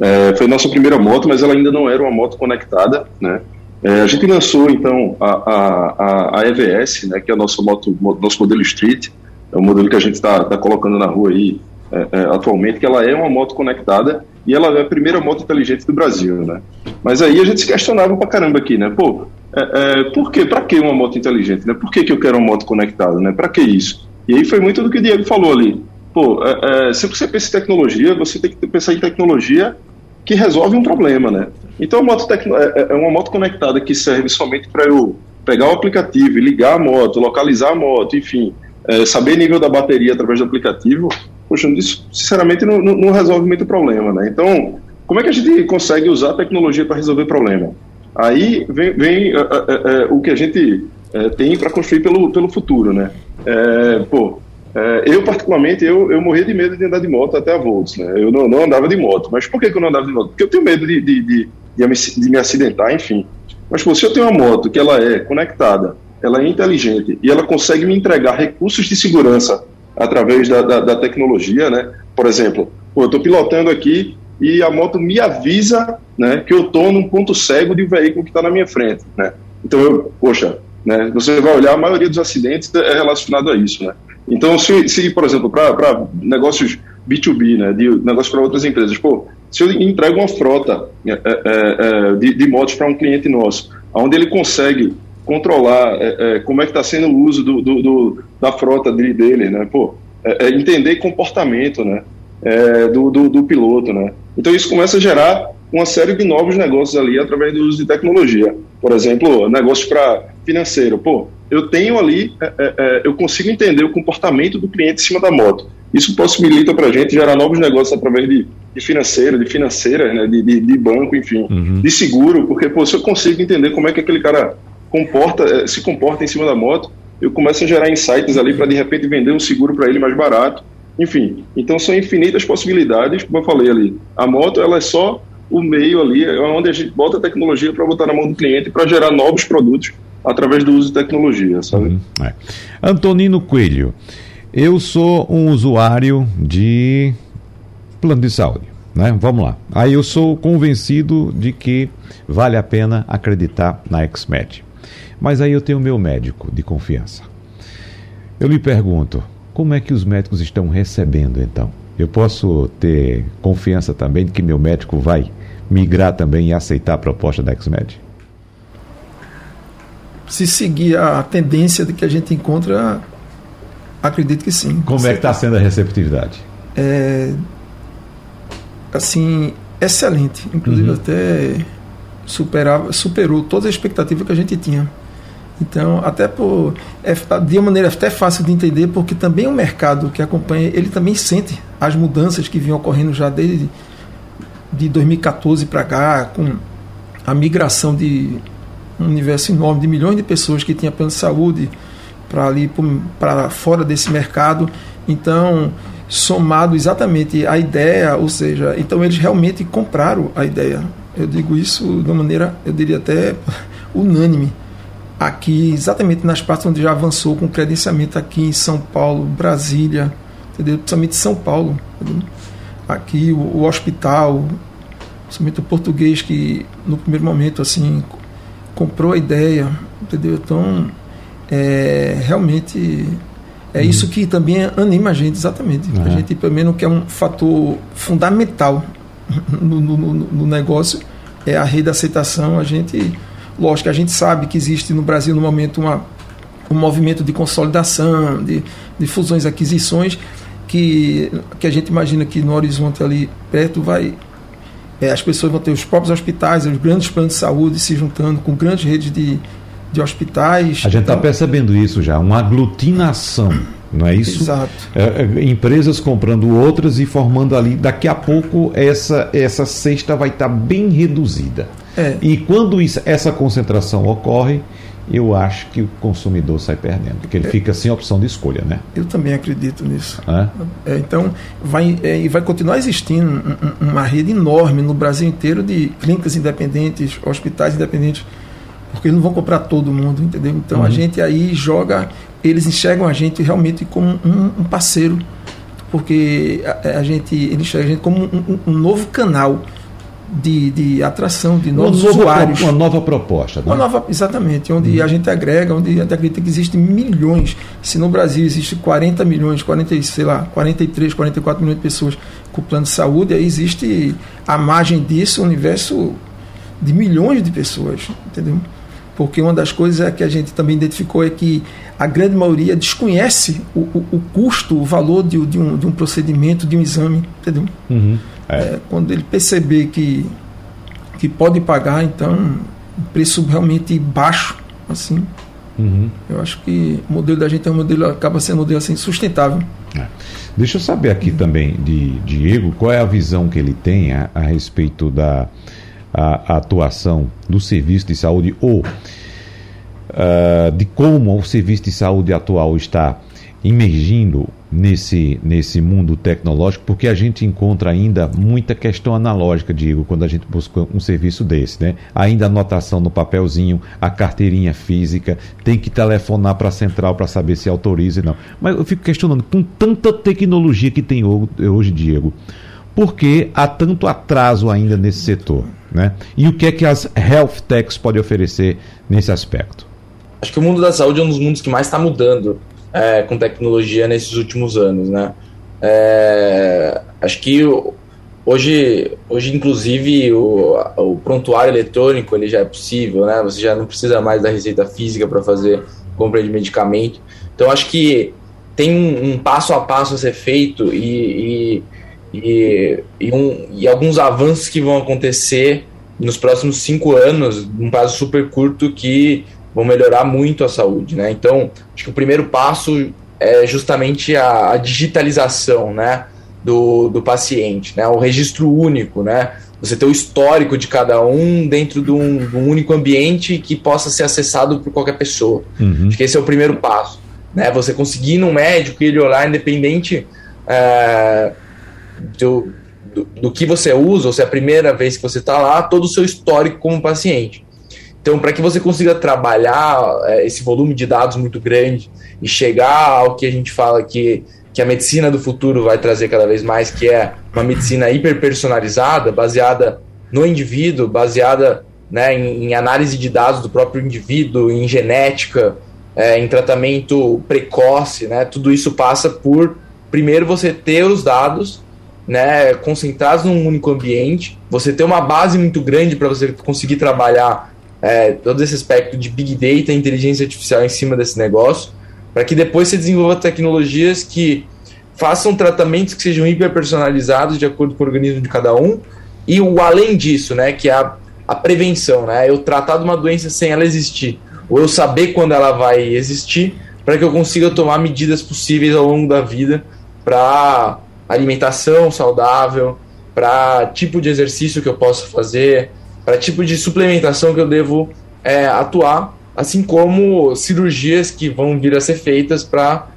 É, foi nossa primeira moto, mas ela ainda não era uma moto conectada, né? É, a gente lançou então a, a, a, EVS, né, que é o nosso, moto, nosso modelo Street, é o modelo que a gente está tá colocando na rua aí é, é, atualmente, que ela é uma moto conectada e ela é a primeira moto inteligente do Brasil, né? Mas aí a gente se questionava pra caramba aqui, né? Pô, é, é, por quê? Pra que uma moto inteligente, né? Por que, que eu quero uma moto conectada, né? Pra que isso? E aí foi muito do que o Diego falou ali. Pô, é, é, se você pensa em tecnologia, você tem que pensar em tecnologia que resolve um problema, né? Então a moto tecno, é, é uma moto conectada que serve somente para eu pegar o aplicativo ligar a moto, localizar a moto, enfim, é, saber nível da bateria através do aplicativo, poxa, isso sinceramente não, não, não resolve muito problema, né? Então, como é que a gente consegue usar a tecnologia para resolver problema? Aí vem, vem é, é, o que a gente tem para construir pelo, pelo futuro, né? pô, eu, particularmente, eu, eu morria de medo de andar de moto até a Volts, né? Eu não, não andava de moto. Mas por que, que eu não andava de moto? Porque eu tenho medo de, de, de, de, de me acidentar, enfim. Mas, pô, se eu tenho uma moto que ela é conectada, ela é inteligente e ela consegue me entregar recursos de segurança através da, da, da tecnologia, né? Por exemplo, eu estou pilotando aqui e a moto me avisa né, que eu estou num ponto cego de um veículo que está na minha frente, né? Então, eu, poxa, né, você vai olhar, a maioria dos acidentes é relacionado a isso, né? Então, se, se por exemplo, para negócios B2B, né, de negócios para outras empresas, pô, se eu entrego uma frota é, é, é, de, de motos para um cliente nosso, onde ele consegue controlar é, é, como é que está sendo o uso do, do, do, da frota dele, né? Pô, é, é entender comportamento, né? É, do, do, piloto, né? Então isso começa a gerar uma série de novos negócios ali através do uso de tecnologia. Por exemplo, negócios para financeiro. Pô, eu tenho ali, é, eu consigo entender o comportamento do cliente em cima da moto. Isso possibilita para a gente gerar novos negócios através de, de financeiro, de financeira, né? de, de, de banco, enfim, uhum. de seguro, porque pô, se eu consigo entender como é que aquele cara comporta, eh, se comporta em cima da moto, eu começo a gerar insights ali para de repente vender um seguro para ele mais barato. Enfim, então são infinitas possibilidades, como eu falei ali. A moto ela é só o meio ali, é onde a gente bota a tecnologia para botar na mão do cliente para gerar novos produtos através do uso de tecnologia, sabe? Uhum, é. Antonino Coelho, eu sou um usuário de plano de saúde, né? Vamos lá. Aí eu sou convencido de que vale a pena acreditar na XMED. Mas aí eu tenho o meu médico de confiança. Eu lhe pergunto, como é que os médicos estão recebendo então? Eu posso ter confiança também de que meu médico vai migrar também e aceitar a proposta da XMED? Se seguir a tendência de que a gente encontra, acredito que sim. Como é que está sendo a receptividade? É, assim, excelente. Inclusive uhum. até superava, superou toda a expectativa que a gente tinha. Então, até por é, de uma maneira até fácil de entender, porque também o mercado que acompanha, ele também sente as mudanças que vinham ocorrendo já desde de 2014 para cá, com a migração de um universo enorme de milhões de pessoas que tinham plano de saúde para ali para fora desse mercado. Então, somado exatamente a ideia, ou seja, então eles realmente compraram a ideia. Eu digo isso de uma maneira, eu diria até unânime aqui, exatamente nas partes onde já avançou com credenciamento aqui em São Paulo, Brasília, entendeu? principalmente São Paulo. Entendeu? Aqui o, o, hospital, principalmente o português que no primeiro momento assim comprou a ideia, entendeu? Então, é, realmente é uhum. isso que também anima a gente, exatamente. Uhum. A gente, pelo menos, que é um fator fundamental no, no, no negócio, é a rede de aceitação. A gente Lógico, a gente sabe que existe no Brasil no momento uma, um movimento de consolidação, de, de fusões e aquisições, que, que a gente imagina que no horizonte ali perto vai. É, as pessoas vão ter os próprios hospitais, os grandes planos de saúde se juntando com grandes redes de, de hospitais. A gente está então, percebendo isso já, uma aglutinação, não é isso? Exato. É, é, empresas comprando outras e formando ali. Daqui a pouco essa, essa cesta vai estar tá bem reduzida. É. E quando isso, essa concentração ocorre, eu acho que o consumidor sai perdendo, porque ele é. fica sem opção de escolha, né? Eu também acredito nisso. É? Então, vai, é, vai continuar existindo uma rede enorme no Brasil inteiro de clínicas independentes, hospitais independentes, porque eles não vão comprar todo mundo, entendeu? Então, uhum. a gente aí joga, eles enxergam a gente realmente como um, um parceiro, porque a, a, gente, eles enxergam a gente como um, um novo canal de, de atração de novos uma usuários. Uma nova proposta. Né? Uma nova, exatamente, onde hum. a gente agrega, onde a gente acredita que existem milhões. Se no Brasil existe 40 milhões, 40, sei lá, 43, 44 milhões de pessoas com plano de saúde, aí existe a margem disso, um universo de milhões de pessoas, entendeu? Porque uma das coisas é que a gente também identificou é que a grande maioria desconhece o, o, o custo, o valor de, de, um, de um procedimento, de um exame, entendeu? Uhum. É. É, quando ele perceber que, que pode pagar, então, um preço realmente baixo, assim, uhum. eu acho que o modelo da gente é um modelo, acaba sendo um modelo assim, sustentável. É. Deixa eu saber aqui também de Diego, qual é a visão que ele tem a, a respeito da a, a atuação do serviço de saúde ou uh, de como o serviço de saúde atual está imergindo nesse, nesse mundo tecnológico, porque a gente encontra ainda muita questão analógica, digo, quando a gente busca um serviço desse, né? Ainda anotação no papelzinho, a carteirinha física, tem que telefonar para a central para saber se autoriza ou não. Mas eu fico questionando, com tanta tecnologia que tem hoje, Diego, por que há tanto atraso ainda nesse setor? Né? E o que é que as health techs podem oferecer nesse aspecto? Acho que o mundo da saúde é um dos mundos que mais está mudando é, com tecnologia nesses últimos anos, né? É, acho que hoje, hoje inclusive, o, o, prontuário eletrônico ele já é possível, né? Você já não precisa mais da receita física para fazer compra de medicamento. Então, acho que tem um, um passo a passo a ser feito e, e, e, e, um, e alguns avanços que vão acontecer nos próximos cinco anos, num prazo super curto, que vão melhorar muito a saúde, né? Então, acho que o primeiro passo é justamente a, a digitalização, né, do, do paciente, né? O registro único, né? Você ter o histórico de cada um dentro de um, de um único ambiente que possa ser acessado por qualquer pessoa. Uhum. Acho que esse é o primeiro passo, né? Você conseguir no médico ele olhar independente é, do, do, que você usa, ou se é a primeira vez que você está lá, todo o seu histórico como paciente. Então, para que você consiga trabalhar é, esse volume de dados muito grande e chegar ao que a gente fala que, que a medicina do futuro vai trazer cada vez mais, que é uma medicina hiperpersonalizada, baseada no indivíduo, baseada né, em, em, análise de dados do próprio indivíduo, em genética, é, em tratamento precoce, né, tudo isso passa por, primeiro, você ter os dados né, concentrados num único ambiente, você ter uma base muito grande para você conseguir trabalhar é, todo esse aspecto de Big Data inteligência artificial em cima desse negócio, para que depois você desenvolva tecnologias que façam tratamentos que sejam hiperpersonalizados de acordo com o organismo de cada um, e o além disso, né, que é a, a prevenção, né, eu tratar de uma doença sem ela existir, ou eu saber quando ela vai existir, para que eu consiga tomar medidas possíveis ao longo da vida para alimentação saudável, para tipo de exercício que eu posso fazer, para tipo de suplementação que eu devo é, atuar, assim como cirurgias que vão vir a ser feitas para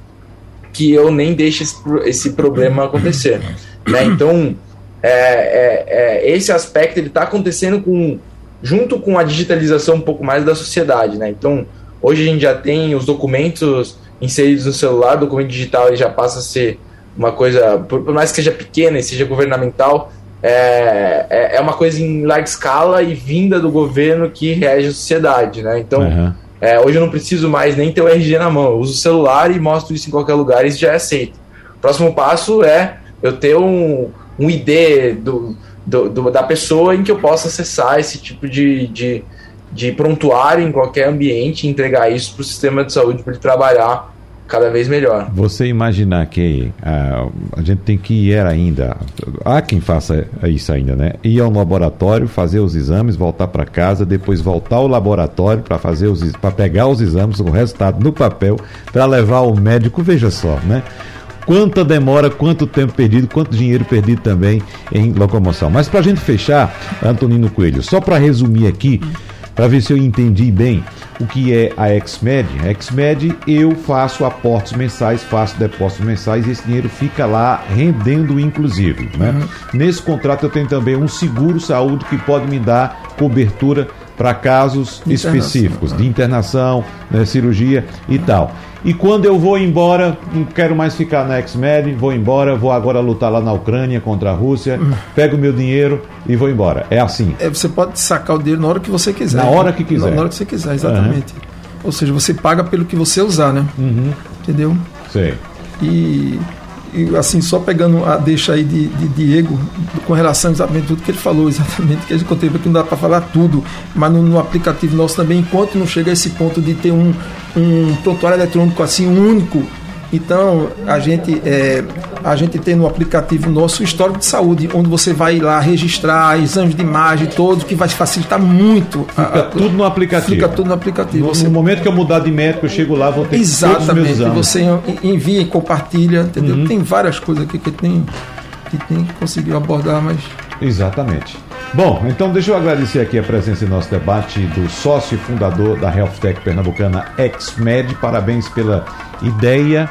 que eu nem deixe esse, esse problema acontecer. Né? Então, é, é, é esse aspecto ele está acontecendo com, junto com a digitalização um pouco mais da sociedade. Né? Então, hoje a gente já tem os documentos inseridos no celular, o documento digital ele já passa a ser uma coisa, por mais que seja pequena e seja governamental, é, é, é, uma coisa em larga escala e vinda do governo que rege a sociedade, né? Então, uhum. é, hoje eu não preciso mais nem ter o RG na mão, eu uso o celular e mostro isso em qualquer lugar e isso já é aceito. O próximo passo é eu ter um, um ID do, do, do, da pessoa em que eu possa acessar esse tipo de, de, de prontuário em qualquer ambiente e entregar isso para o sistema de saúde para ele trabalhar cada vez melhor. Você imaginar que a, a gente tem que ir ainda, há quem faça isso ainda, né? Ir ao laboratório, fazer os exames, voltar para casa, depois voltar ao laboratório para fazer os para pegar os exames, o resultado no papel, para levar ao médico, veja só, né? Quanta demora, quanto tempo perdido, quanto dinheiro perdido também em locomoção. Mas para a gente fechar, Antonino Coelho, só para resumir aqui, para ver se eu entendi bem o que é a XMED. A XMED eu faço aportes mensais, faço depósitos mensais e esse dinheiro fica lá rendendo inclusive. Né? Uhum. Nesse contrato eu tenho também um seguro saúde que pode me dar cobertura para casos específicos de internação, né, cirurgia e tal. E quando eu vou embora, não quero mais ficar na X-Med, vou embora, vou agora lutar lá na Ucrânia contra a Rússia, pego meu dinheiro e vou embora. É assim. É, você pode sacar o dinheiro na hora que você quiser. Na hora que quiser. Na hora que você quiser, exatamente. Uhum. Ou seja, você paga pelo que você usar, né? Uhum. Entendeu? Sei. E e assim, só pegando a deixa aí de, de Diego, com relação exatamente tudo que ele falou, exatamente, que a gente aqui, não dá para falar tudo, mas no, no, aplicativo nosso também, enquanto não chega a esse ponto de ter um, um prontuário eletrônico assim único, então, a gente, é, a gente tem no aplicativo nosso histórico de saúde, onde você vai lá registrar exames de imagem, todos, que vai facilitar muito. Fica a, tudo no aplicativo. Fica tudo no aplicativo. No, você... no, momento que eu mudar de médico, eu chego lá, vou ter Exatamente. todos os meus exames. Você envia e compartilha, entendeu? Uhum. Tem várias coisas aqui que tem que tem que conseguir abordar, mas. Exatamente. Bom, então deixa eu agradecer aqui a presença em nosso debate do sócio e fundador da Health Tech Pernambucana, XMed. Parabéns pela ideia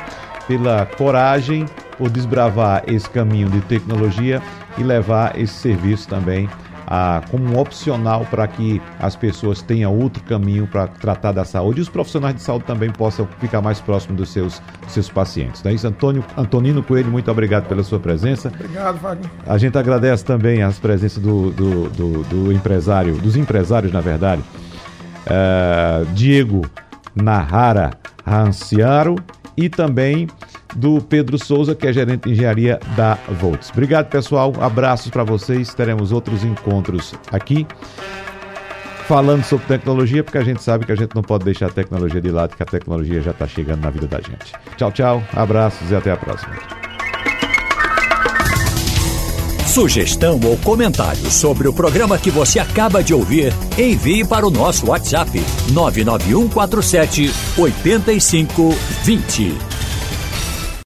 pela coragem, por desbravar esse caminho de tecnologia e levar esse serviço também a, como um opcional para que as pessoas tenham outro caminho para tratar da saúde e os profissionais de saúde também possam ficar mais próximos dos seus, seus pacientes. Não é isso, Antônio, Antonino Coelho, muito obrigado pela sua presença. Obrigado, Wagner. A gente agradece também as presenças do, do, do, do empresário, dos empresários, na verdade, uh, Diego Nahara Ranciaro e também do Pedro Souza, que é gerente de engenharia da Volts. Obrigado, pessoal. Abraços para vocês. Teremos outros encontros aqui falando sobre tecnologia, porque a gente sabe que a gente não pode deixar a tecnologia de lado, que a tecnologia já está chegando na vida da gente. Tchau, tchau. Abraços e até a próxima. Sugestão ou comentário sobre o programa que você acaba de ouvir, envie para o nosso WhatsApp 99147 8520.